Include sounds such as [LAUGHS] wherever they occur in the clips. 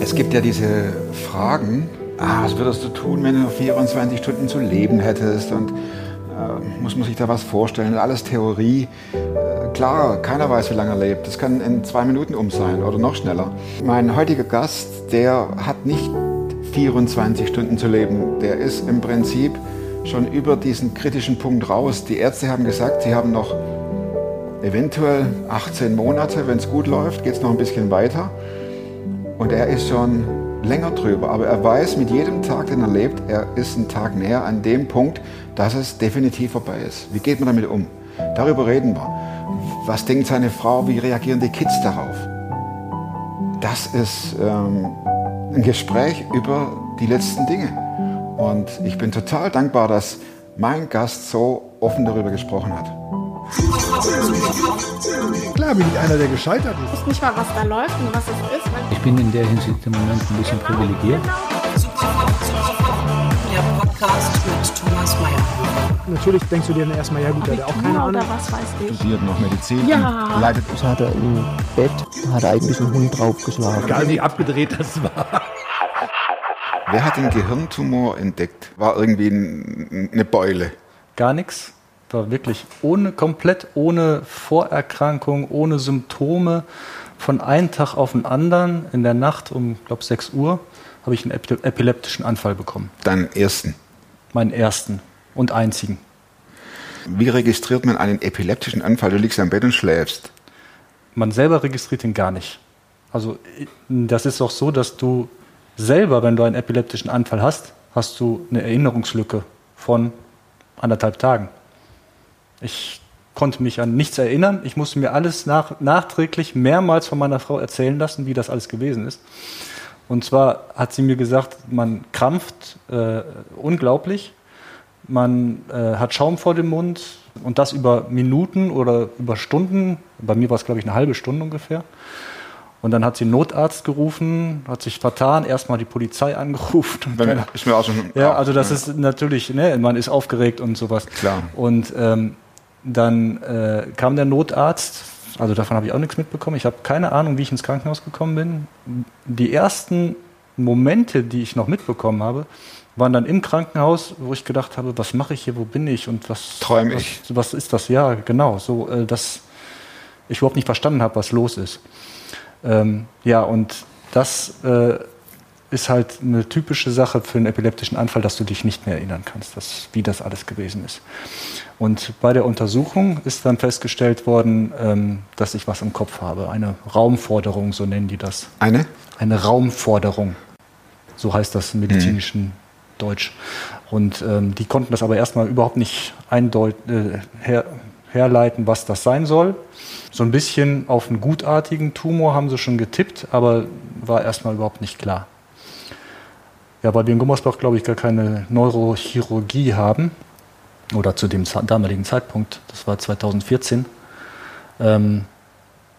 Es gibt ja diese Fragen, ah, was würdest du tun, wenn du noch 24 Stunden zu leben hättest und äh, muss man sich da was vorstellen, alles Theorie. Äh, klar, keiner weiß, wie lange er lebt. Das kann in zwei Minuten um sein oder noch schneller. Mein heutiger Gast, der hat nicht 24 Stunden zu leben. Der ist im Prinzip schon über diesen kritischen Punkt raus. Die Ärzte haben gesagt, sie haben noch eventuell 18 Monate. Wenn es gut läuft, geht es noch ein bisschen weiter. Und er ist schon länger drüber. Aber er weiß, mit jedem Tag, den er lebt, er ist einen Tag näher an dem Punkt, dass es definitiv vorbei ist. Wie geht man damit um? Darüber reden wir. Was denkt seine Frau? Wie reagieren die Kids darauf? Das ist ähm, ein Gespräch über die letzten Dinge. Und ich bin total dankbar, dass mein Gast so offen darüber gesprochen hat. Klar bin ich einer, der gescheitert ist. Ich weiß nicht mal, was da läuft und was es ist. Ich bin in der Hinsicht im Moment ein bisschen privilegiert. Der Podcast mit Thomas Mayer. Natürlich denkst du dir dann erstmal, ja gut, der hat auch keine Ahnung. was weiß ich. Studiert noch Medizin Ja. und leitet Das hat er im Bett, hat er eigentlich einen Hund draufgeschlagen. Egal wie abgedreht das war. Wer hat den Gehirntumor entdeckt? War irgendwie ein, eine Beule. Gar nichts. War wirklich ohne, komplett ohne Vorerkrankung, ohne Symptome. Von einem Tag auf den anderen in der Nacht um, glaube 6 Uhr habe ich einen epi- epileptischen Anfall bekommen. Deinen ersten. Meinen ersten und einzigen. Wie registriert man einen epileptischen Anfall? Du liegst am Bett und schläfst. Man selber registriert ihn gar nicht. Also das ist auch so, dass du selber, wenn du einen epileptischen Anfall hast, hast du eine Erinnerungslücke von anderthalb Tagen. Ich konnte mich an nichts erinnern. Ich musste mir alles nach, nachträglich mehrmals von meiner Frau erzählen lassen, wie das alles gewesen ist. Und zwar hat sie mir gesagt, man krampft äh, unglaublich, man äh, hat Schaum vor dem Mund und das über Minuten oder über Stunden. Bei mir war es, glaube ich, eine halbe Stunde ungefähr. Und dann hat sie einen Notarzt gerufen, hat sich vertan, erstmal die Polizei angerufen. Keiner- ist mir auch schon. ja, also das ist natürlich, ne, man ist aufgeregt und sowas. Klar. Und ähm, dann äh, kam der Notarzt, also davon habe ich auch nichts mitbekommen. Ich habe keine Ahnung, wie ich ins Krankenhaus gekommen bin. Die ersten Momente, die ich noch mitbekommen habe, waren dann im Krankenhaus, wo ich gedacht habe, was mache ich hier, wo bin ich und was, Träum was, ich. was ist das? Ja, genau, so, äh, dass ich überhaupt nicht verstanden habe, was los ist. Ähm, ja, und das äh, ist halt eine typische Sache für einen epileptischen Anfall, dass du dich nicht mehr erinnern kannst, dass, wie das alles gewesen ist. Und bei der Untersuchung ist dann festgestellt worden, ähm, dass ich was im Kopf habe. Eine Raumforderung, so nennen die das. Eine? Eine Raumforderung. So heißt das im medizinischen Deutsch. Und ähm, die konnten das aber erstmal überhaupt nicht eindeut äh, her herleiten, was das sein soll. So ein bisschen auf einen gutartigen Tumor haben sie schon getippt, aber war erstmal überhaupt nicht klar. Ja, weil wir in Gummersbach, glaube ich, gar keine Neurochirurgie haben, oder zu dem damaligen Zeitpunkt, das war 2014, ähm,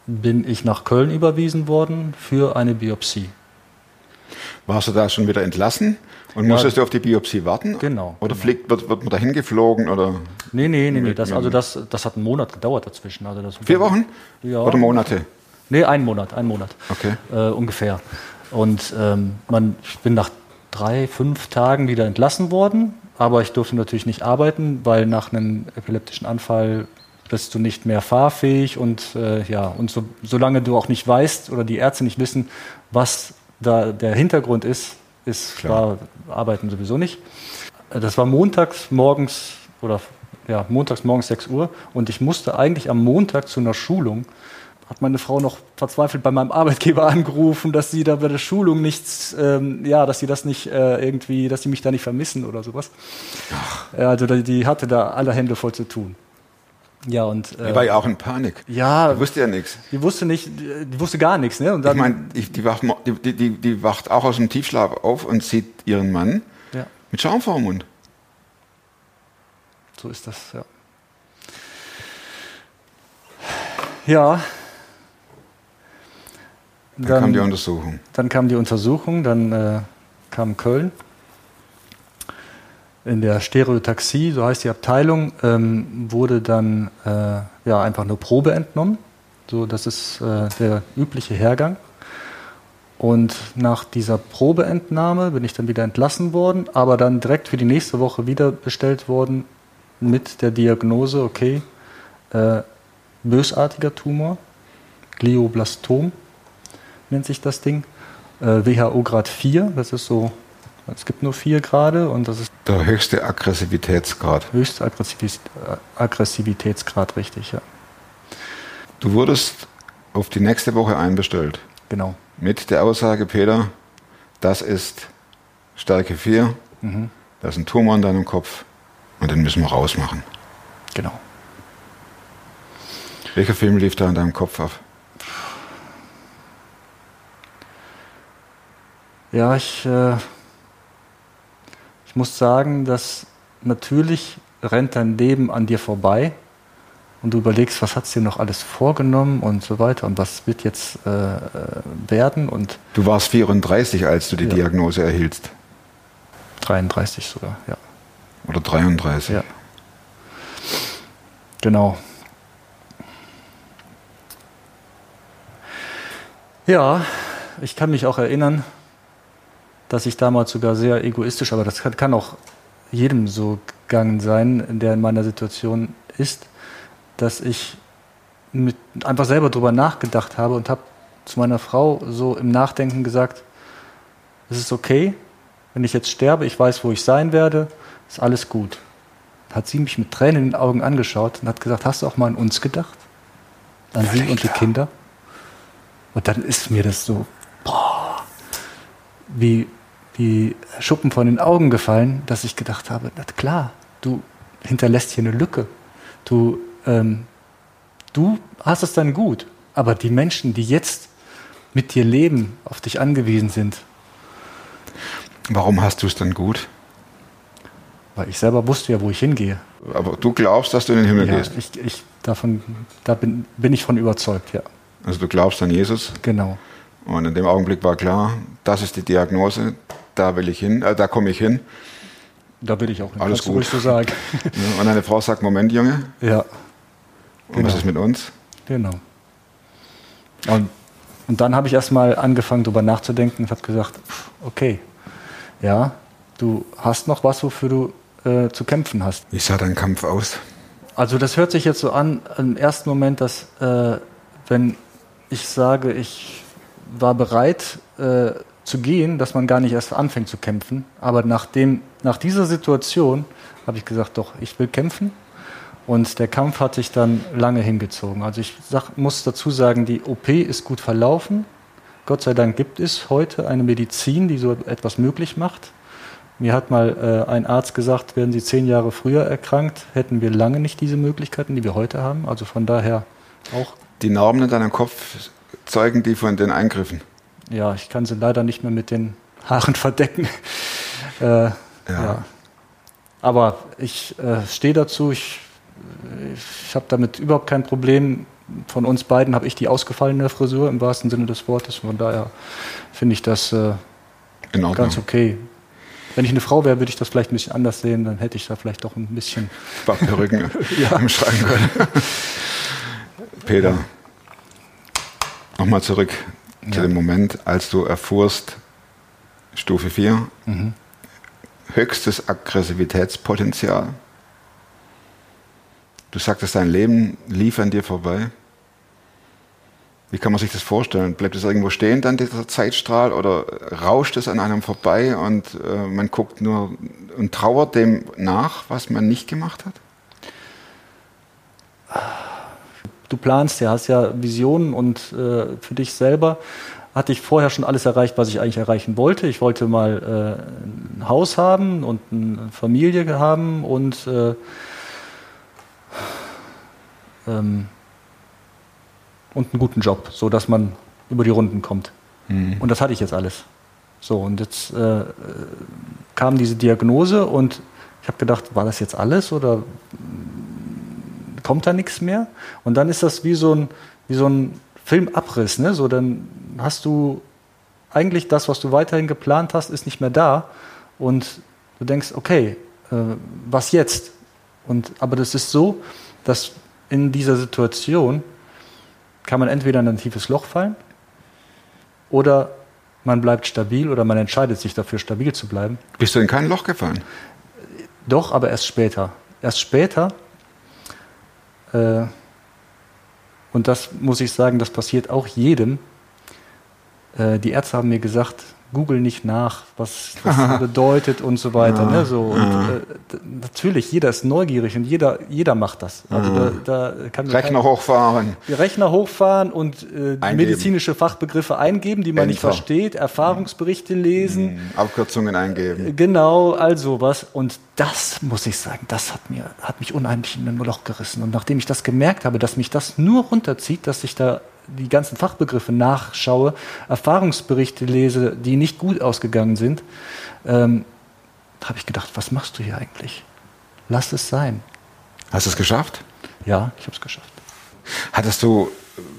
bin ich nach Köln überwiesen worden für eine Biopsie. Warst du da schon wieder entlassen und Ja. musstest du auf die Biopsie warten? Genau, Oder genau. fliegt, wird, wird man da hingeflogen? Oder Nee, nee, nee, nee. Das, also das, das hat einen Monat gedauert dazwischen. Also das vier Wochen? Ja. Oder Monate? Nee, einen Monat, einen Monat. Okay. Äh, ungefähr. Und ähm, man, ich bin nach drei, fünf Tagen wieder entlassen worden, aber ich durfte natürlich nicht arbeiten, weil nach einem epileptischen Anfall bist du nicht mehr fahrfähig und äh, ja, und so, solange du auch nicht weißt oder die Ärzte nicht wissen, was da der Hintergrund ist, ist Klar. war Arbeiten sowieso nicht. Das war montags morgens oder ja, montags morgens 6 Uhr und ich musste eigentlich am Montag zu einer Schulung. Hat meine Frau noch verzweifelt bei meinem Arbeitgeber [LAUGHS] angerufen, dass sie da bei der Schulung nichts, ähm, ja, dass sie das nicht äh, irgendwie, dass sie mich da nicht vermissen oder sowas. Ja, also die, die hatte da alle Hände voll zu tun. Ja, und Die äh, war ja auch in Panik. ja, Die wusste ja nichts. die wusste nicht, die, die wusste gar nichts, ne? Und dann, Ich meine, die, die, wacht, die, die, die, die wacht auch aus dem Tiefschlaf auf und sieht ihren Mann ja, mit Schaum vor dem Mund. so ist das, ja. Ja. Dann, kam die Untersuchung. Dann kam die Untersuchung, dann äh, kam Köln. In der Stereotaxie, so heißt die Abteilung, ähm, wurde dann äh, ja, einfach eine Probe entnommen. So, das ist äh, der übliche Hergang. Und nach dieser Probeentnahme bin ich dann wieder entlassen worden, aber dann direkt für die nächste Woche wieder bestellt worden mit der Diagnose, okay, äh, bösartiger Tumor, Glioblastom nennt sich das Ding, äh, WHO Grad 4, das ist so, es gibt nur vier Grade und das ist Der höchste Aggressivitätsgrad. höchste Aggressivis äh, Aggressivitätsgrad, richtig, ja, Du wurdest auf die nächste Woche einbestellt. genau. Mit der Aussage, Peter, das ist Stärke 4, da ist ein Tumor in deinem Kopf und den müssen wir rausmachen. Genau. Welcher Film lief da in deinem Kopf ab? Ja, ich, äh, ich muss sagen, dass natürlich rennt dein Leben an dir vorbei und du überlegst, was hat's dir noch alles vorgenommen und so weiter und was wird jetzt äh, äh, werden und Du warst 34, als du die Ja. Diagnose erhieltst. 33 sogar, ja. Oder 33. Ja. Genau. Ja, ich kann mich auch erinnern, dass ich damals sogar sehr egoistisch, aber das kann, kann auch jedem so gegangen sein, der in meiner Situation ist, dass ich mit, einfach selber drüber nachgedacht habe und habe zu meiner Frau so im Nachdenken gesagt, es ist okay, wenn ich jetzt sterbe, ich weiß, wo ich sein werde, ist alles gut. Hat sie mich mit Tränen in den Augen angeschaut und hat gesagt, hast du auch mal an uns gedacht? An sie und die Kinder? Und dann ist mir das so, boah, wie, wie Schuppen von den Augen gefallen, dass ich gedacht habe, na klar, du hinterlässt hier eine Lücke. Du, ähm, du hast es dann gut, aber die Menschen, die jetzt mit dir leben, auf dich angewiesen sind, Warum hast du es dann gut? weil ich selber wusste ja, wo ich hingehe. Aber du glaubst, dass du in den Himmel Ja, gehst. ich, ich davon, da bin, bin ich von überzeugt, ja. Also du glaubst an Jesus. Genau. Und in dem Augenblick war klar, das ist die Diagnose, da will ich hin, äh, da komme ich hin. Da will ich auch hin. Alles gut. so sagen. [LAUGHS] Und deine Frau sagt, Moment, Junge, ja, und Genau. was ist mit uns? genau. Und, und dann habe ich erstmal angefangen, darüber nachzudenken und habe gesagt, okay, ja, du hast noch was, wofür du äh, zu kämpfen hast. Wie sah dein Kampf aus? Also das hört sich jetzt so an, im ersten Moment, dass äh, wenn ich sage, ich war bereit äh, zu gehen, dass man gar nicht erst anfängt zu kämpfen. Aber nachdem, nach dieser Situation habe ich gesagt, doch, ich will kämpfen. Und der Kampf hat sich dann lange hingezogen. Also ich sag, muss dazu sagen, die OP ist gut verlaufen. Gott sei Dank gibt es heute eine Medizin, die so etwas möglich macht. Mir hat mal äh, ein Arzt gesagt, wären Sie zehn Jahre früher erkrankt, hätten wir lange nicht diese Möglichkeiten, die wir heute haben. Also von daher auch, Die Narben in deinem Kopf zeugen die von den Eingriffen. Ja, ich kann sie leider nicht mehr mit den Haaren verdecken. äh, ja. Aber ich äh, stehe dazu, ich, ich habe damit überhaupt kein Problem. Von uns beiden habe ich die ausgefallene Frisur im wahrsten Sinne des Wortes. Von daher finde ich das äh, ganz okay. Wenn ich eine Frau wäre, würde ich das vielleicht ein bisschen anders sehen. Dann hätte ich da vielleicht doch ein bisschen. Ein paar Perücken im [LAUGHS] Schrank. [LAUGHS] Peter, nochmal zurück zu Ja. dem Moment, als du erfuhrst, Stufe 4, Mhm. höchstes Aggressivitätspotenzial. Du sagtest, dein Leben lief an dir vorbei. Wie kann man sich das vorstellen? Bleibt es irgendwo stehen dann dieser Zeitstrahl oder rauscht es an einem vorbei und äh, man guckt nur und trauert dem nach, was man nicht gemacht hat? Du planst ja, hast ja Visionen und äh, für dich selber hatte ich vorher schon alles erreicht, was ich eigentlich erreichen wollte. Ich wollte mal äh, ein Haus haben und eine Familie haben und äh, ähm, und einen guten Job, so dass man über die Runden kommt. Und das hatte ich jetzt alles. So und jetzt äh, äh, kam diese Diagnose und ich habe gedacht, war das jetzt alles oder kommt da nichts mehr. Und dann ist das wie so ein, wie so ein Filmabriss. Ne? So, dann hast du eigentlich das, was du weiterhin geplant hast, ist nicht mehr da. Und du denkst, okay, äh, was jetzt? Und, aber das ist so, dass in dieser Situation kann man entweder in ein tiefes Loch fallen oder man bleibt stabil oder man entscheidet sich dafür, stabil zu bleiben. Bist du in kein Loch gefallen? Doch, aber erst später. Erst später. Äh, und das muss ich sagen, das passiert auch jedem. Äh, die Ärzte haben mir gesagt, google nicht nach, was das [LAUGHS] bedeutet und so weiter. Ne? So, und, äh, natürlich, jeder ist neugierig und jeder, jeder macht das. Also da, da kann Rechner kein- hochfahren. Rechner hochfahren und äh, medizinische Fachbegriffe eingeben, die man nicht Enter. versteht, Erfahrungsberichte lesen. Hm, Abkürzungen eingeben. Genau, all sowas. Und das, muss ich sagen, das hat, mir, hat mich unheimlich in ein Loch gerissen. Und nachdem ich das gemerkt habe, dass mich das nur runterzieht, dass ich da die ganzen Fachbegriffe nachschaue, Erfahrungsberichte lese, die nicht gut ausgegangen sind, ähm, habe ich gedacht, was machst du hier eigentlich? Lass es sein. Hast du es geschafft? Ja, ich habe es geschafft. Hattest du,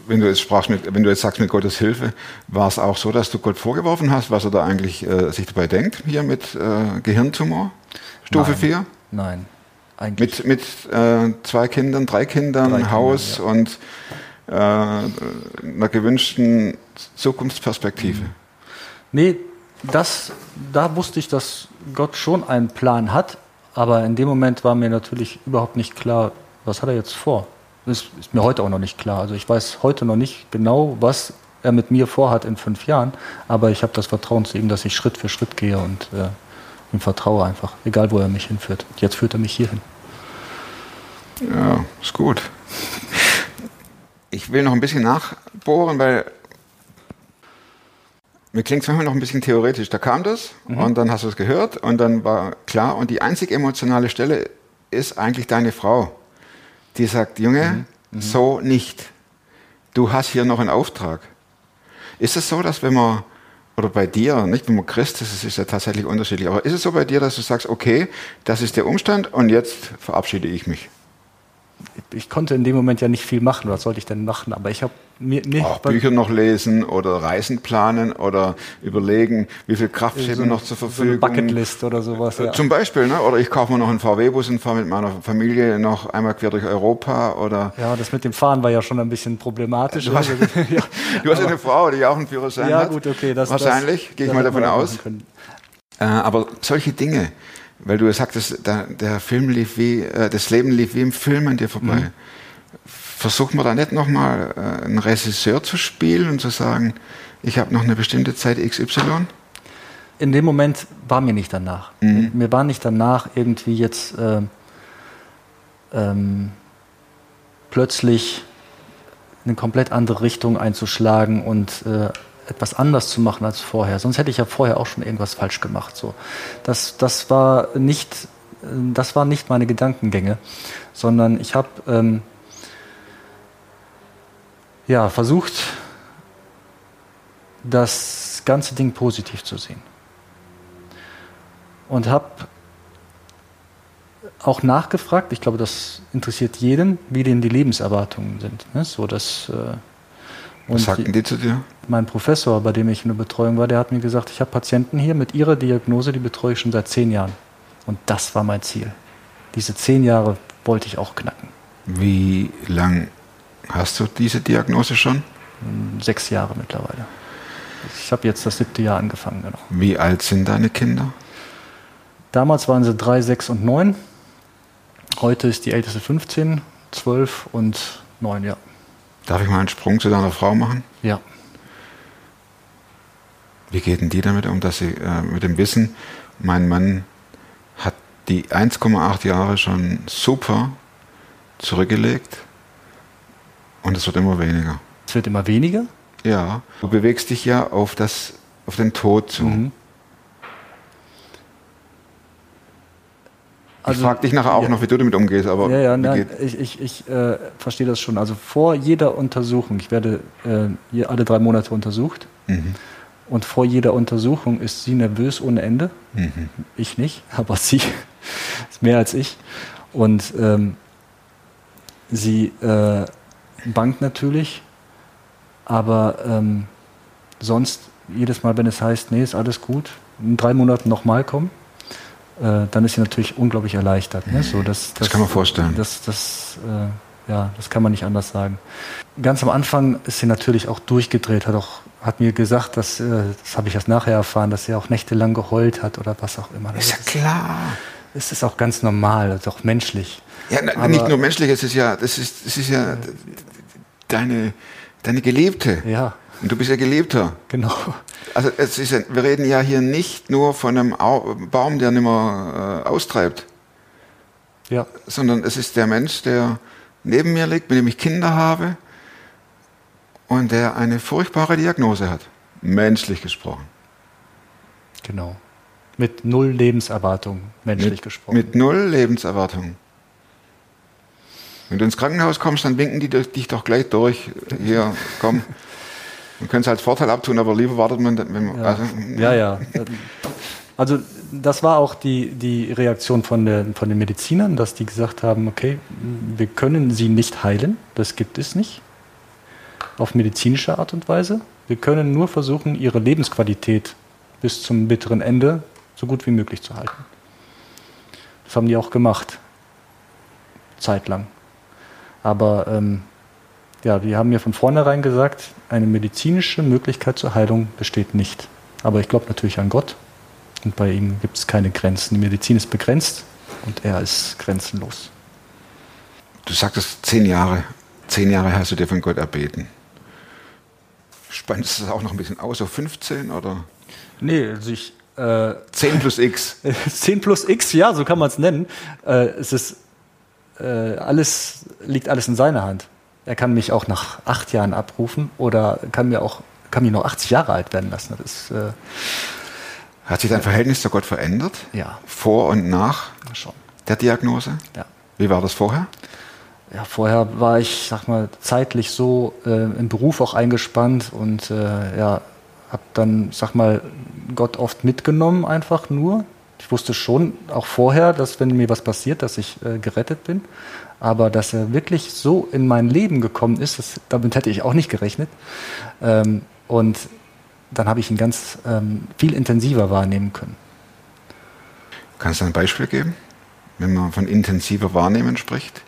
wenn du jetzt sprachst, mit, wenn du jetzt sagst mit Gottes Hilfe, war es auch so, dass du Gott vorgeworfen hast, was er da eigentlich äh, sich dabei denkt, hier mit äh, Gehirntumor, Stufe Nein. 4? Nein, eigentlich. Mit, mit äh, zwei Kindern, drei Kindern, Drei Haus ja. und äh, einer gewünschten Zukunftsperspektive. Nee, das, da wusste ich, dass Gott schon einen Plan hat, aber in dem Moment war mir natürlich überhaupt nicht klar, was hat er jetzt vor. Das ist mir heute auch noch nicht klar. Also ich weiß heute noch nicht genau, was er mit mir vorhat in fünf Jahren, aber ich habe das Vertrauen zu ihm, dass ich Schritt für Schritt gehe und äh, ihm vertraue einfach, egal wo er mich hinführt. Jetzt führt er mich hierhin. Ja, ist gut. Ich will noch ein bisschen nachbohren, weil mir klingt es manchmal noch ein bisschen theoretisch. Da kam das und dann hast du es gehört und dann war klar. Und die einzig emotionale Stelle ist eigentlich deine Frau, die sagt, Junge, so nicht. Du hast hier noch einen Auftrag. Ist es so, dass wenn man, oder bei dir, nicht wenn man Christ ist, es ist ja tatsächlich unterschiedlich, aber ist es so bei dir, dass du sagst, okay, das ist der Umstand und jetzt verabschiede ich mich? Ich konnte in dem Moment ja nicht viel machen. Was sollte ich denn machen? Aber ich habe mir nicht. Auch Bücher noch lesen oder Reisen planen oder überlegen, wie viel Kraft mir noch zur so eine Verfügung. Bucketlist oder sowas. Ja. Zum Beispiel, ne? oder ich kaufe mir noch einen VW-Bus und fahre mit meiner Familie noch einmal quer durch Europa. Oder Ja, das mit dem Fahren war ja schon ein bisschen problematisch. Du hast- [LAUGHS] ja, du hast eine Frau, die auch einen Führerschein ja hat. gut, okay. Das, Wahrscheinlich, das, gehe ich mal davon aus. Äh, aber solche Dinge, weil du sagtest, der, der Film lief wie, äh, das Leben lief wie im Film an dir vorbei. Mhm. Versucht man da nicht nochmal äh, einen Regisseur zu spielen und zu sagen, ich habe noch eine bestimmte Zeit XY? In dem Moment war mir nicht danach. Mhm. Mir war nicht danach, irgendwie jetzt äh, ähm, plötzlich eine komplett andere Richtung einzuschlagen und äh, etwas anders zu machen als vorher. Sonst hätte ich ja vorher auch schon irgendwas falsch gemacht. So. Das, das, war nicht, äh, das waren nicht meine Gedankengänge, sondern ich habe ähm, ja, versucht, das ganze Ding positiv zu sehen. Und habe auch nachgefragt, ich glaube, das interessiert jeden, wie denn die Lebenserwartungen sind. Ne? So, dass, äh, Was sagten die zu dir? mein Professor, bei dem ich in der Betreuung war, der hat mir gesagt, ich habe Patienten hier mit ihrer Diagnose, die betreue ich schon seit zehn Jahren. Und das war mein Ziel. Diese zehn Jahre wollte ich auch knacken. Wie lang hast du diese Diagnose schon? Sechs Jahre mittlerweile. Ich habe jetzt das siebte Jahr angefangen. Genau. Wie alt sind deine Kinder? Damals waren sie drei, sechs und neun. Heute ist die älteste 15, 12 und 9, ja. Darf ich mal einen Sprung zu deiner Frau machen? Ja. Wie geht denn die damit um, dass sie äh, mit dem Wissen, mein Mann hat die 1,8 Jahre schon super zurückgelegt und es wird immer weniger. Es wird immer weniger. Ja, du bewegst dich ja auf, das, auf den Tod zu. Mhm. Ich frage dich nachher auch ja. noch, wie du damit umgehst, aber Ja, ja, nein, ich, ich, ich äh, verstehe das schon. Also vor jeder Untersuchung, ich werde äh, alle drei Monate untersucht Mhm. und vor jeder Untersuchung ist sie nervös ohne Ende. Mhm. Ich nicht, [LAUGHS] aber sie ist mehr als ich. Und ähm, sie äh, bangt natürlich, aber ähm, sonst jedes Mal, wenn es heißt, nee, ist alles gut, in drei Monaten nochmal kommen, äh, dann ist sie natürlich unglaublich erleichtert. Ne? So, das, Das kann man vorstellen. Das, das, äh, Ja, das kann man nicht anders sagen. Ganz am Anfang ist sie natürlich auch durchgedreht, hat auch hat mir gesagt, dass, äh, das habe ich erst nachher erfahren, dass sie auch nächtelang geheult hat oder was auch immer. Ist ja Das klar. es ist auch ganz normal, das ist auch menschlich. Ja, na, nicht nur menschlich, es ist ja, das ist, das ist ja deine, deine Geliebte. Ja, Und du bist ja Geliebter. genau. Also es ist wir reden ja hier nicht nur von einem Au Baum, der nicht mehr äh, austreibt, Ja, sondern es ist der Mensch, der neben mir liegt, mit dem ich Kinder habe und der eine furchtbare Diagnose hat. Menschlich gesprochen. genau. Mit null Lebenserwartung, menschlich mit, gesprochen. Mit null Lebenserwartung. Wenn du ins Krankenhaus kommst, dann winken die dich doch gleich durch. Hier, komm. [LAUGHS] Man könnte es als Vorteil abtun, aber lieber wartet man, wenn man. Ja, Also, ja, ja. Also das war auch die, die Reaktion von, der, von den Medizinern, dass die gesagt haben, okay, wir können sie nicht heilen, das gibt es nicht, auf medizinische Art und Weise. Wir können nur versuchen, ihre Lebensqualität bis zum bitteren Ende so gut wie möglich zu halten. Das haben die auch gemacht, zeitlang. Aber ähm, ja, die haben mir von vornherein gesagt, eine medizinische Möglichkeit zur Heilung besteht nicht. Aber ich glaube natürlich an Gott und bei ihm gibt es keine Grenzen. Die Medizin ist begrenzt und er ist grenzenlos. Du sagtest zehn Jahre. Zehn Jahre hast du dir von Gott erbeten. Spannst du das auch noch ein bisschen aus, so 15 oder Nee, also ich. Äh, 10 plus X? [LAUGHS] 10 plus X, ja, so kann man es nennen. Äh, es ist äh, alles, liegt alles in seiner Hand. Er kann mich auch nach acht Jahren abrufen oder kann mir auch kann mich noch 80 Jahre alt werden lassen. Das äh, Hat sich dein Verhältnis zu Gott verändert? ja Vor und nach schon. der Diagnose? Ja. Wie war das vorher? Ja, vorher war ich, sag mal, zeitlich so äh, im Beruf auch eingespannt und äh, ja, habe dann, sag mal, Gott oft mitgenommen, einfach nur. Ich wusste schon auch vorher, dass wenn mir was passiert, dass ich äh, gerettet bin. Aber dass er wirklich so in mein Leben gekommen ist, das, damit hätte ich auch nicht gerechnet. Ähm, und dann habe ich ihn ganz ähm, viel intensiver wahrnehmen können. Kannst du ein Beispiel geben, wenn man von intensiver Wahrnehmen spricht?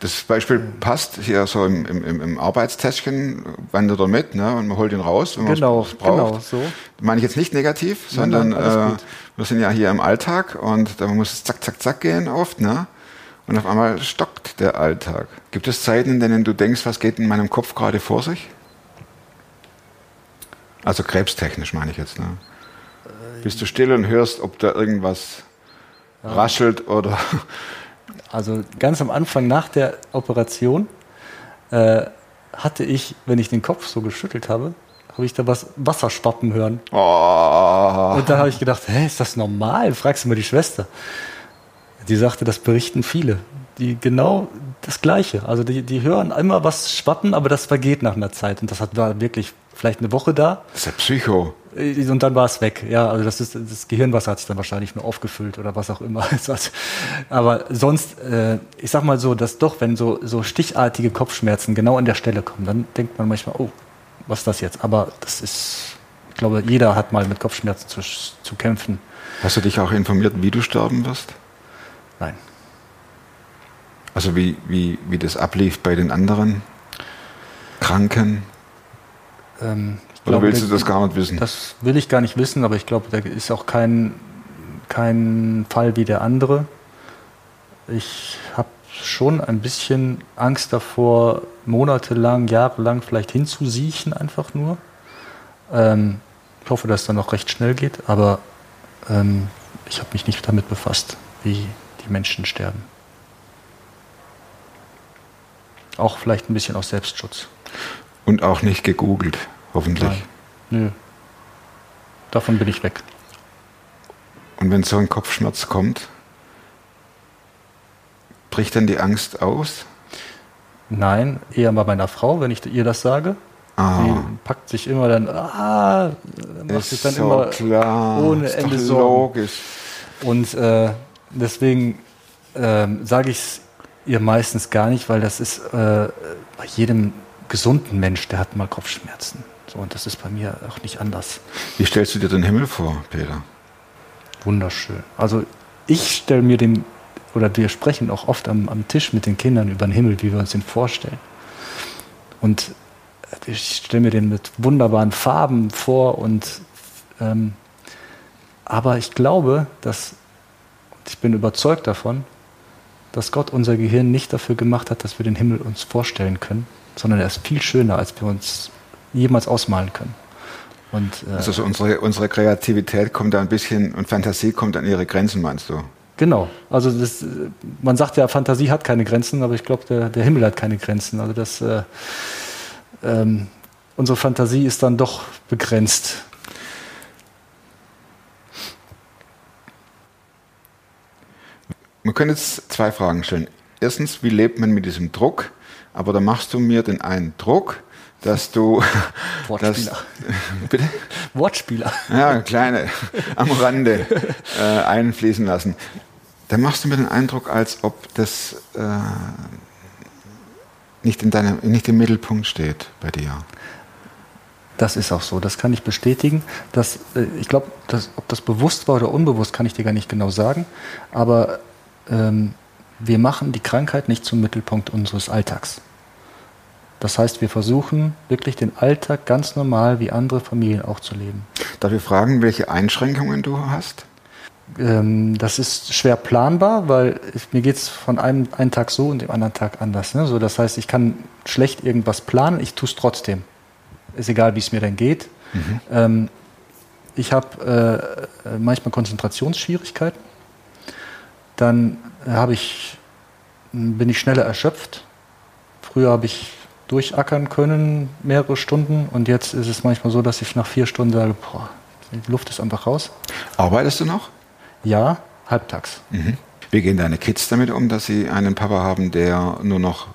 Das Beispiel passt hier so im, im, im- Arbeitstäschchen, wandert er mit ne, und man holt ihn raus, wenn man Genau, es braucht. genau, so. Meine ich jetzt nicht negativ, sondern nein, äh, wir sind ja hier im Alltag und da muss es zack, zack, zack gehen oft. Ne? Und auf einmal stockt der Alltag. Gibt es Zeiten, in denen du denkst, was geht in meinem Kopf gerade vor sich? Also krebstechnisch meine ich jetzt. Ne? Bist du still und hörst, ob da irgendwas raschelt oder [LAUGHS] Also ganz am Anfang nach der Operation äh, hatte ich, wenn ich den Kopf so geschüttelt habe, habe ich da was Wasser schwappen hören. oh, Und dann habe ich gedacht, hä, ist das normal? Fragst du mal die Schwester. Die sagte, das berichten viele. Die genau das Gleiche. Also die, die hören immer was schwappen, aber das vergeht nach einer Zeit. Und das hat, war wirklich vielleicht eine Woche da. das ist ja Psycho. Äh, Und dann war es weg. Ja, also das ist das Gehirnwasser hat sich dann wahrscheinlich nur aufgefüllt oder was auch immer. [LAUGHS] Aber sonst, äh, ich sag mal so, dass doch, wenn so, so stichartige Kopfschmerzen genau an der Stelle kommen, dann denkt man manchmal, oh, was ist das jetzt? Aber das ist, ich glaube, jeder hat mal mit Kopfschmerzen zu, zu kämpfen. Hast du dich auch informiert, wie du sterben wirst? Nein. Also wie, wie, wie das ablief bei den anderen Kranken? Ähm, Oder glaube, willst du da- das gar nicht wissen? Das will ich gar nicht wissen, aber ich glaube, da ist auch kein, kein Fall wie der andere. Ich habe schon ein bisschen Angst davor, monatelang, jahrelang vielleicht hinzusiechen, einfach nur. Ähm, ich hoffe, dass es dann auch recht schnell geht, aber ähm, ich habe mich nicht damit befasst, wie die Menschen sterben. Auch vielleicht ein bisschen aus Selbstschutz. Und auch nicht gegoogelt, hoffentlich. Nein. Nö. Davon bin ich weg. Und wenn so ein Kopfschmerz kommt, bricht dann die Angst aus? Nein, eher bei meiner Frau, wenn ich ihr das sage. Ah, Die packt sich immer dann, ah, macht sich dann so immer klar. ohne ist Ende Sorgen. logisch. Und äh, deswegen ähm, sage ich es ihr meistens gar nicht, weil das ist äh, bei jedem gesunden Mensch, der hat mal Kopfschmerzen. So, und das ist bei mir auch nicht anders. Wie stellst du dir den Himmel vor, Peter? Wunderschön. Also ich stelle mir den, oder wir sprechen auch oft am, am Tisch mit den Kindern über den Himmel, wie wir uns den vorstellen. Und ich stelle mir den mit wunderbaren Farben vor und ähm, aber ich glaube, dass ich bin überzeugt davon, dass Gott unser Gehirn nicht dafür gemacht hat, dass wir den Himmel uns vorstellen können, sondern er ist viel schöner, als wir uns jemals ausmalen können. Und, äh, Also so unsere, unsere Kreativität kommt da ein bisschen und Fantasie kommt an ihre Grenzen, meinst du? Genau, also das, man sagt ja, Fantasie hat keine Grenzen, aber ich glaube, der, der Himmel hat keine Grenzen. Also das, äh, ähm, unsere Fantasie ist dann doch begrenzt. Man könnte jetzt zwei Fragen stellen. Erstens, wie lebt man mit diesem Druck? Aber da machst du mir den Eindruck, dass du. [LAUGHS] Wortspieler. bitte? Wortspieler. Ja, kleine am Rande äh, einfließen lassen. Da machst du mir den Eindruck, als ob das äh, nicht, in deinem, nicht im Mittelpunkt steht bei dir. Das ist auch so, das kann ich bestätigen. Das, äh, ich glaube, ob das bewusst war oder unbewusst, kann ich dir gar nicht genau sagen. Aber ähm, wir machen die Krankheit nicht zum Mittelpunkt unseres Alltags. Das heißt, wir versuchen wirklich den Alltag ganz normal wie andere Familien auch zu leben. Darf ich fragen, welche Einschränkungen du hast? Ähm, das ist schwer planbar, weil ich, mir geht es von einem einen Tag so und dem anderen Tag anders. Ne? So, das heißt, ich kann schlecht irgendwas planen, ich tue es trotzdem. Ist egal, wie es mir dann geht. Mhm. Ähm, ich habe äh, manchmal Konzentrationsschwierigkeiten. Dann habe ich, bin ich schneller erschöpft. Früher habe ich durchackern können, mehrere Stunden. Und jetzt ist es manchmal so, dass ich nach vier Stunden sage, boah, die Luft ist einfach raus. Arbeitest du noch? Ja, halbtags. Mhm. Wie gehen deine Kids damit um, dass sie einen Papa haben, der nur noch,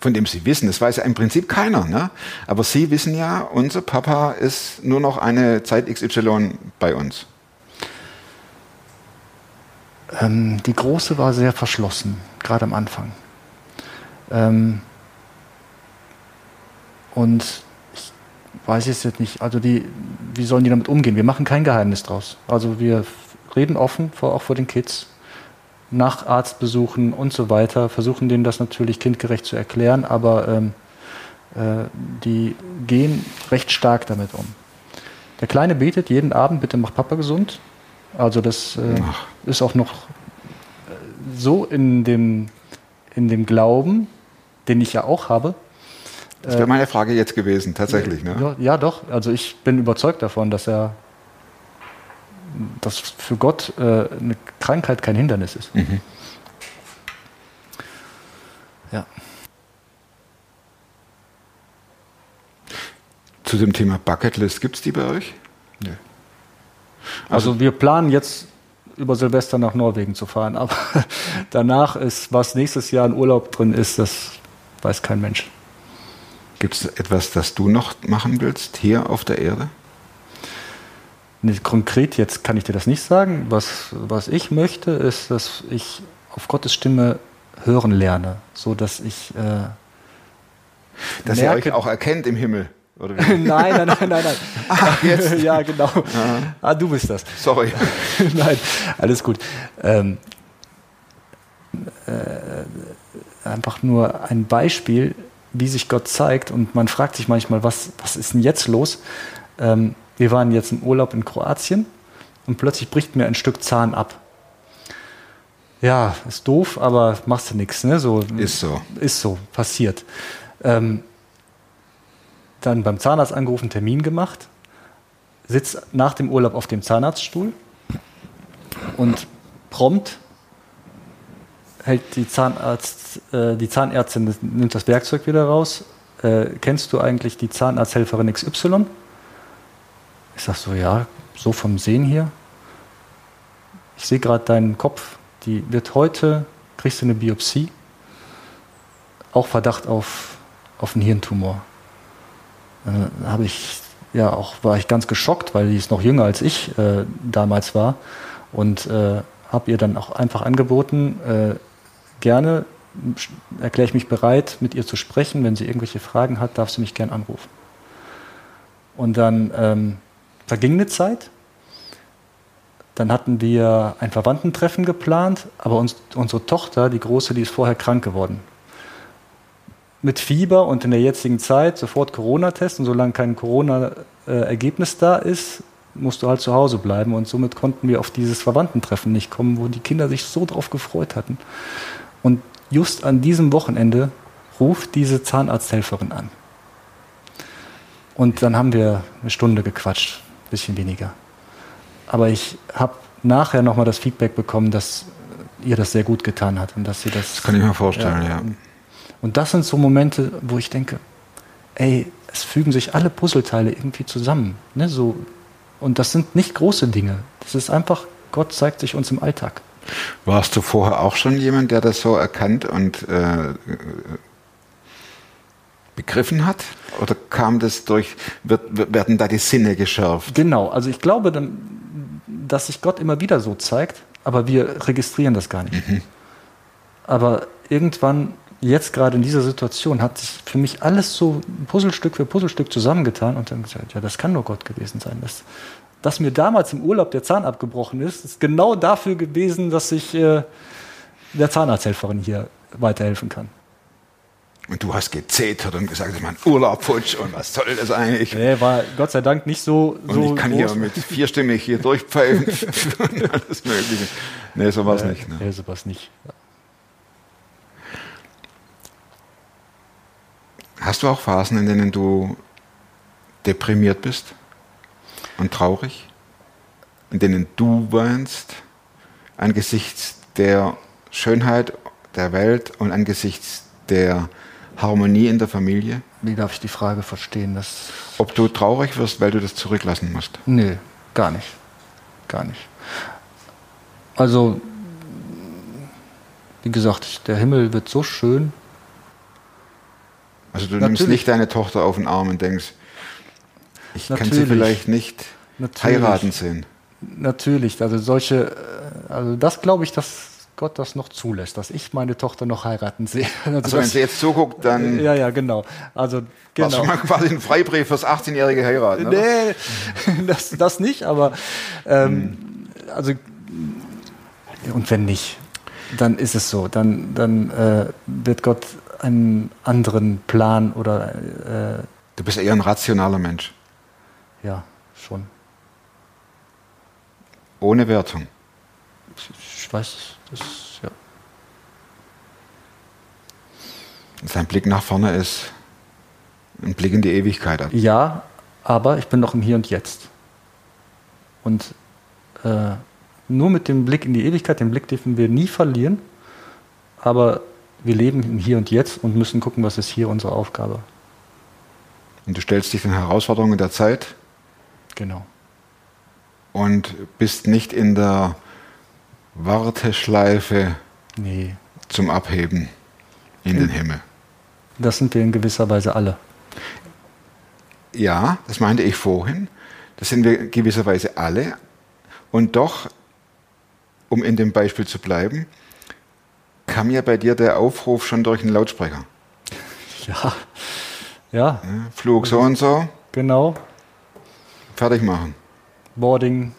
von dem sie wissen, das weiß ja im Prinzip keiner, ne? aber sie wissen ja, unser Papa ist nur noch eine Zeit XY bei uns. Ähm, die große war sehr verschlossen, gerade am Anfang. Ähm, und ich weiß es jetzt nicht, also die, wie sollen die damit umgehen? Wir machen kein Geheimnis draus. Also wir reden offen, vor, auch vor den Kids, nach Arztbesuchen und so weiter, versuchen denen das natürlich kindgerecht zu erklären, aber ähm, äh, die gehen recht stark damit um. Der Kleine betet jeden Abend, bitte mach Papa gesund. Also das äh, ist auch noch so in dem, in dem Glauben, den ich ja auch habe. Das wäre meine Frage jetzt gewesen, tatsächlich. Ne? Ja, ja, doch. Also ich bin überzeugt davon, dass er, dass für Gott äh, eine Krankheit kein Hindernis ist. Mhm. Ja. Zu dem Thema Bucketlist, gibt es die bei euch? Nö. Also, wir planen jetzt über Silvester nach Norwegen zu fahren, aber [LAUGHS] danach ist, was nächstes Jahr in Urlaub drin ist, das weiß kein Mensch. Gibt es etwas, das du noch machen willst hier auf der Erde? Nee, konkret jetzt kann ich dir das nicht sagen. Was, was ich möchte, ist, dass ich auf Gottes Stimme hören lerne, so dass ich äh, dass merke, ihr euch auch erkennt im Himmel. [LAUGHS] Nein, nein, nein, nein, nein. [LAUGHS] Ach, jetzt. ja, genau. Ah, du bist das. Sorry. [LAUGHS] nein, alles gut. Ähm, äh, einfach nur ein Beispiel, wie sich Gott zeigt. Und man fragt sich manchmal, was, was ist denn jetzt los? Ähm, wir waren jetzt im Urlaub in Kroatien und plötzlich bricht mir ein Stück Zahn ab. Ja, ist doof, aber machst du nichts. Ne? So, Ist so. Ist so, passiert. Ähm, dann beim Zahnarzt angerufen, Termin gemacht, sitzt nach dem Urlaub auf dem Zahnarztstuhl und prompt hält die, Zahnarzt, äh, die Zahnärztin nimmt das Werkzeug wieder raus. Äh, kennst du eigentlich die Zahnarzthelferin XY? Ich sag so, ja, so vom Sehen hier. Ich sehe gerade deinen Kopf. Die wird heute, kriegst du eine Biopsie. Auch Verdacht auf, auf einen Hirntumor. Dann habe ich, ja, auch war ich ganz geschockt, weil die ist noch jünger als ich äh, damals war. Und äh, habe ihr dann auch einfach angeboten, äh, gerne erkläre ich mich bereit, mit ihr zu sprechen. Wenn sie irgendwelche Fragen hat, darf sie mich gern anrufen. Und dann ähm, verging eine Zeit. dann hatten wir ein Verwandtentreffen geplant, aber uns, unsere Tochter, die große, die ist vorher krank geworden. Mit Fieber und in der jetzigen Zeit sofort Corona-Test und solange kein Corona-Ergebnis da ist, musst du halt zu Hause bleiben und somit konnten wir auf dieses Verwandtentreffen nicht kommen, wo die Kinder sich so drauf gefreut hatten. Und just an diesem Wochenende ruft diese Zahnarzthelferin an. Und dann haben wir eine Stunde gequatscht, ein bisschen weniger. Aber ich habe nachher nochmal das Feedback bekommen, dass ihr das sehr gut getan hat und dass sie das. Das kann ich mir vorstellen, ja. Und das sind so Momente, wo ich denke, ey, es fügen sich alle Puzzleteile irgendwie zusammen. Ne? So, und das sind nicht große Dinge. Das ist einfach, Gott zeigt sich uns im Alltag. Warst du vorher auch schon jemand, der das so erkannt und äh, begriffen hat? Oder kam das durch, wird, werden da die Sinne geschärft? Genau, also ich glaube, dass sich Gott immer wieder so zeigt, aber wir registrieren das gar nicht. Aber irgendwann, jetzt gerade in dieser Situation, hat sich für mich alles so Puzzlestück für Puzzlestück zusammengetan und dann gesagt, ja, das kann nur Gott gewesen sein. Das, dass mir damals im Urlaub der Zahn abgebrochen ist, ist genau dafür gewesen, dass ich äh, der Zahnarzthelferin hier weiterhelfen kann. Und du hast gezetert und gesagt, mein Urlaub futsch und was soll das eigentlich? Nee, war Gott sei Dank nicht so, Und so ich kann groß. hier mit vierstimmig hier durchpfeifen und [LAUGHS] alles Mögliche. Nee, so war es Äh, nicht. Ne? Nee, sowas nicht. Hast du auch Phasen, in denen du deprimiert bist und traurig? In denen du weinst angesichts der Schönheit der Welt und angesichts der Harmonie in der Familie? Wie darf ich die Frage verstehen? Das, Ob du traurig wirst, weil du das zurücklassen musst? nee, gar nicht. Gar nicht. Also, wie gesagt, der Himmel wird so schön. Also du nimmst Natürlich. nicht deine Tochter auf den Arm und denkst, ich kann sie Natürlich. vielleicht nicht Natürlich. heiraten sehen. Natürlich, also solche, äh, also das glaube ich, dass Gott das noch zulässt, dass ich meine Tochter noch heiraten sehe. [LAUGHS] Also Also wenn sie jetzt zuguckt, dann ja, ja, genau. Also war genau. schon mal quasi ein Freibrief fürs 18-jährige Heiraten. oder? Nee, [LAUGHS] das, das nicht, aber ähm, also und wenn nicht, dann ist es so. Dann, dann äh, wird Gott einen anderen Plan oder äh, Du bist eher ein rationaler Mensch, ja, schon. ohne Wertung. Ich weiß, das ja. Sein Blick nach vorne ist ein Blick in die Ewigkeit. Ja, aber ich bin noch im Hier und Jetzt. Und äh, nur mit dem Blick in die Ewigkeit, den Blick dürfen wir nie verlieren. Aber wir leben im Hier und Jetzt und müssen gucken, was ist hier unsere Aufgabe. Und du stellst dich den Herausforderungen der Zeit Genau. und bist nicht in der Warteschleife Nee, zum Abheben in den Himmel. das sind wir in gewisser Weise alle. Ja, das meinte ich vorhin. Das sind wir gewisserweise alle. Und doch, um in dem Beispiel zu bleiben, kam ja bei dir der Aufruf schon durch einen Lautsprecher. Ja, ja? Flug so und so, genau. fertig machen. Boarding,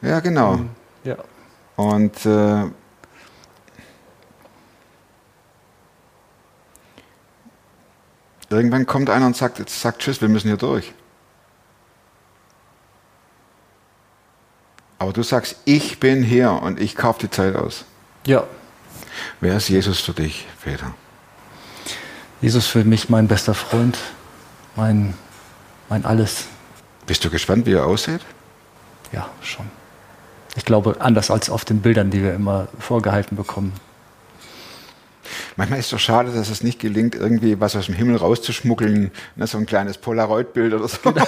Ja, genau. ja. Und äh, irgendwann kommt einer und sagt, jetzt sagt Tschüss, wir müssen hier durch. Aber du sagst, ich bin hier und ich kaufe die Zeit aus. Ja, Wer ist Jesus für dich, Peter? Jesus für mich mein bester Freund, mein, mein Alles. Bist du gespannt, wie er aussieht? Ja, schon. Ich glaube, anders als auf den Bildern, die wir immer vorgehalten bekommen. Manchmal ist es doch schade, dass es nicht gelingt, irgendwie was aus dem Himmel rauszuschmuggeln, ne, so ein kleines Polaroid-Bild oder so. Genau,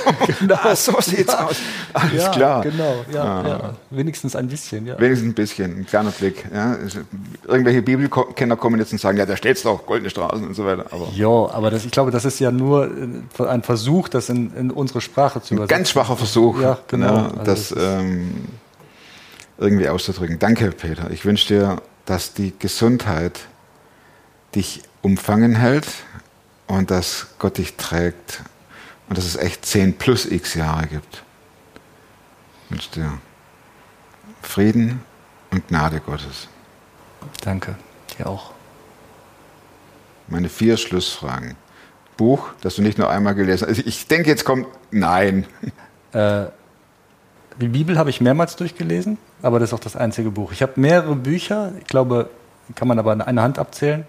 [LAUGHS] ah, so sieht's aus. Alles ja, klar. Genau, ja, Ah. ja. Wenigstens ein bisschen, ja. Wenigstens ein bisschen, ein kleiner Blick. Ja. Es- Irgendwelche Bibelkenner kommen jetzt und sagen, ja, da steht's doch, goldene Straßen und so weiter. Aber Ja, aber das, ich glaube, das ist ja nur äh, ein Versuch, das in, in unsere Sprache zu ein übersetzen. ganz schwacher Versuch, Ja, genau. ne, Also das es ist- ähm, irgendwie auszudrücken. Danke, Peter. Ich wünsche dir, dass die Gesundheit dich umfangen hält und dass Gott dich trägt und dass es echt 10 plus x Jahre gibt. Ich wünsche dir Frieden und Gnade Gottes. Danke, dir auch. Meine vier Schlussfragen. Buch, das du nicht nur einmal gelesen hast. Ich denke, jetzt kommt Nein. [LAUGHS] Äh, die Bibel habe ich mehrmals durchgelesen, aber das ist auch das einzige Buch. Ich habe mehrere Bücher, ich glaube, kann man aber an einer Hand abzählen,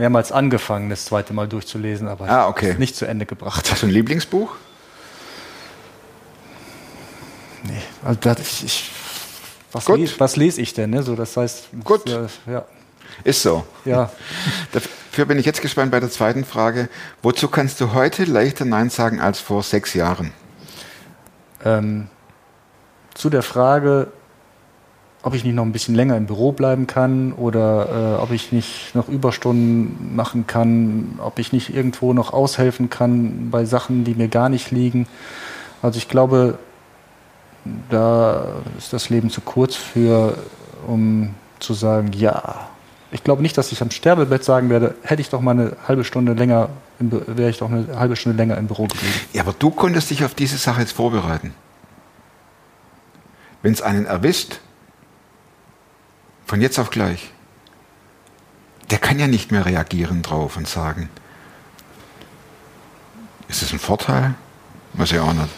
mehrmals angefangen, das zweite Mal durchzulesen, aber Ah, okay. nicht zu Ende gebracht. Hast du ein Lieblingsbuch? Nee, also das, ich, ich, was, les, was lese ich denn? Ne? So, das heißt, Gut. Das, ja, Ist so. ja, [LAUGHS] Dafür bin ich jetzt gespannt bei der zweiten Frage. Wozu kannst du heute leichter Nein sagen als vor sechs Jahren? ähm, zu der Frage, ob ich nicht noch ein bisschen länger im Büro bleiben kann oder äh, ob ich nicht noch Überstunden machen kann, ob ich nicht irgendwo noch aushelfen kann bei Sachen, die mir gar nicht liegen. Also ich glaube, da ist das Leben zu kurz für, um zu sagen, ja. Ich glaube nicht, dass ich am Sterbebett sagen werde, hätte ich doch mal eine halbe Stunde länger, wäre ich doch eine halbe Stunde länger im Büro geblieben. Ja, aber du konntest dich auf diese Sache jetzt vorbereiten. Wenn es einen erwischt, von jetzt auf gleich, der kann ja nicht mehr reagieren drauf und sagen, ist das ein Vorteil? Weiß ich auch nicht.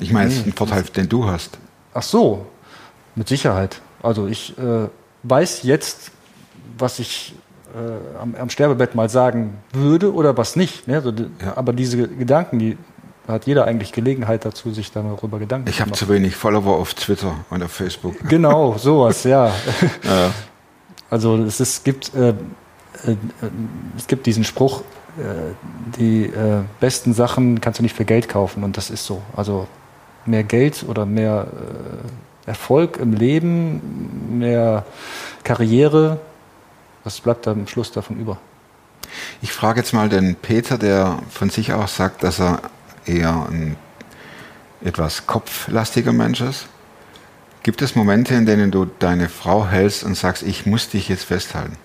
Ich meine, es ist ein Vorteil, den du hast. Ach so, mit Sicherheit. Also ich äh, weiß jetzt, was ich äh, am, am Sterbebett mal sagen würde oder was nicht. Ne? Also, Ja. Aber diese Gedanken, die hat jeder eigentlich Gelegenheit dazu, sich darüber Gedanken Ich zu habe machen. zu wenig Follower auf Twitter und auf Facebook. Genau, sowas, ja. [LAUGHS] Ja. Also es ist, gibt, äh, äh, äh, es gibt diesen Spruch, äh, die äh, besten Sachen kannst du nicht für Geld kaufen und das ist so. Also mehr Geld oder mehr äh, Erfolg im Leben, mehr Karriere, was bleibt am Schluss davon über? Ich frage jetzt mal den Peter, der von sich auch sagt, dass er eher ein etwas kopflastiger Mensch ist. Gibt es Momente, in denen du deine Frau hältst und sagst, ich muss dich jetzt festhalten?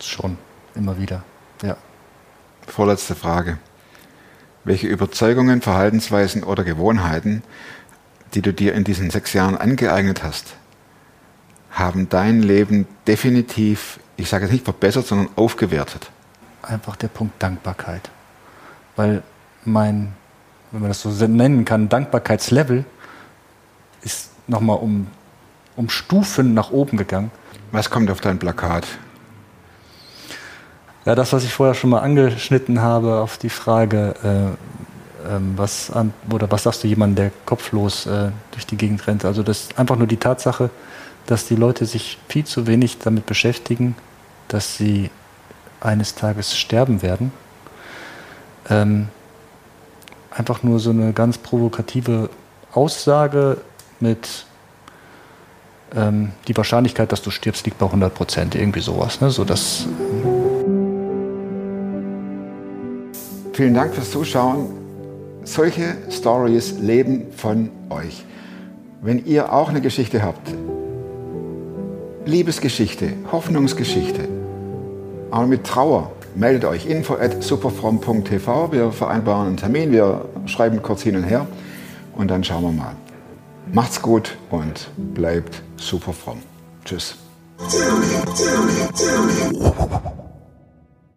Schon, immer wieder. Ja. Vorletzte Frage. Welche Überzeugungen, Verhaltensweisen oder Gewohnheiten, die du dir in diesen sechs Jahren angeeignet hast, haben dein Leben definitiv, ich sage jetzt nicht verbessert, sondern aufgewertet? einfach der Punkt Dankbarkeit. Weil mein, wenn man das so nennen kann, Dankbarkeitslevel ist nochmal um, um Stufen nach oben gegangen. Was kommt auf dein Plakat? Ja, das, was ich vorher schon mal angeschnitten habe auf die Frage, äh, ähm, was an, oder was sagst du jemandem, der kopflos äh, durch die Gegend rennt? Also das ist einfach nur die Tatsache, dass die Leute sich viel zu wenig damit beschäftigen, dass sie eines Tages sterben werden. Ähm, einfach nur so eine ganz provokative Aussage mit ähm, die Wahrscheinlichkeit, dass du stirbst, liegt bei 100 Prozent, irgendwie sowas. Ne? So dass, Vielen Dank fürs Zuschauen. Solche Stories leben von euch. Wenn ihr auch eine Geschichte habt, Liebesgeschichte, Hoffnungsgeschichte, aber mit Trauer, meldet euch info at superfrom.tv. Wir vereinbaren einen Termin, wir schreiben kurz hin und her und dann schauen wir mal. Macht's gut und bleibt super fromm. Tschüss.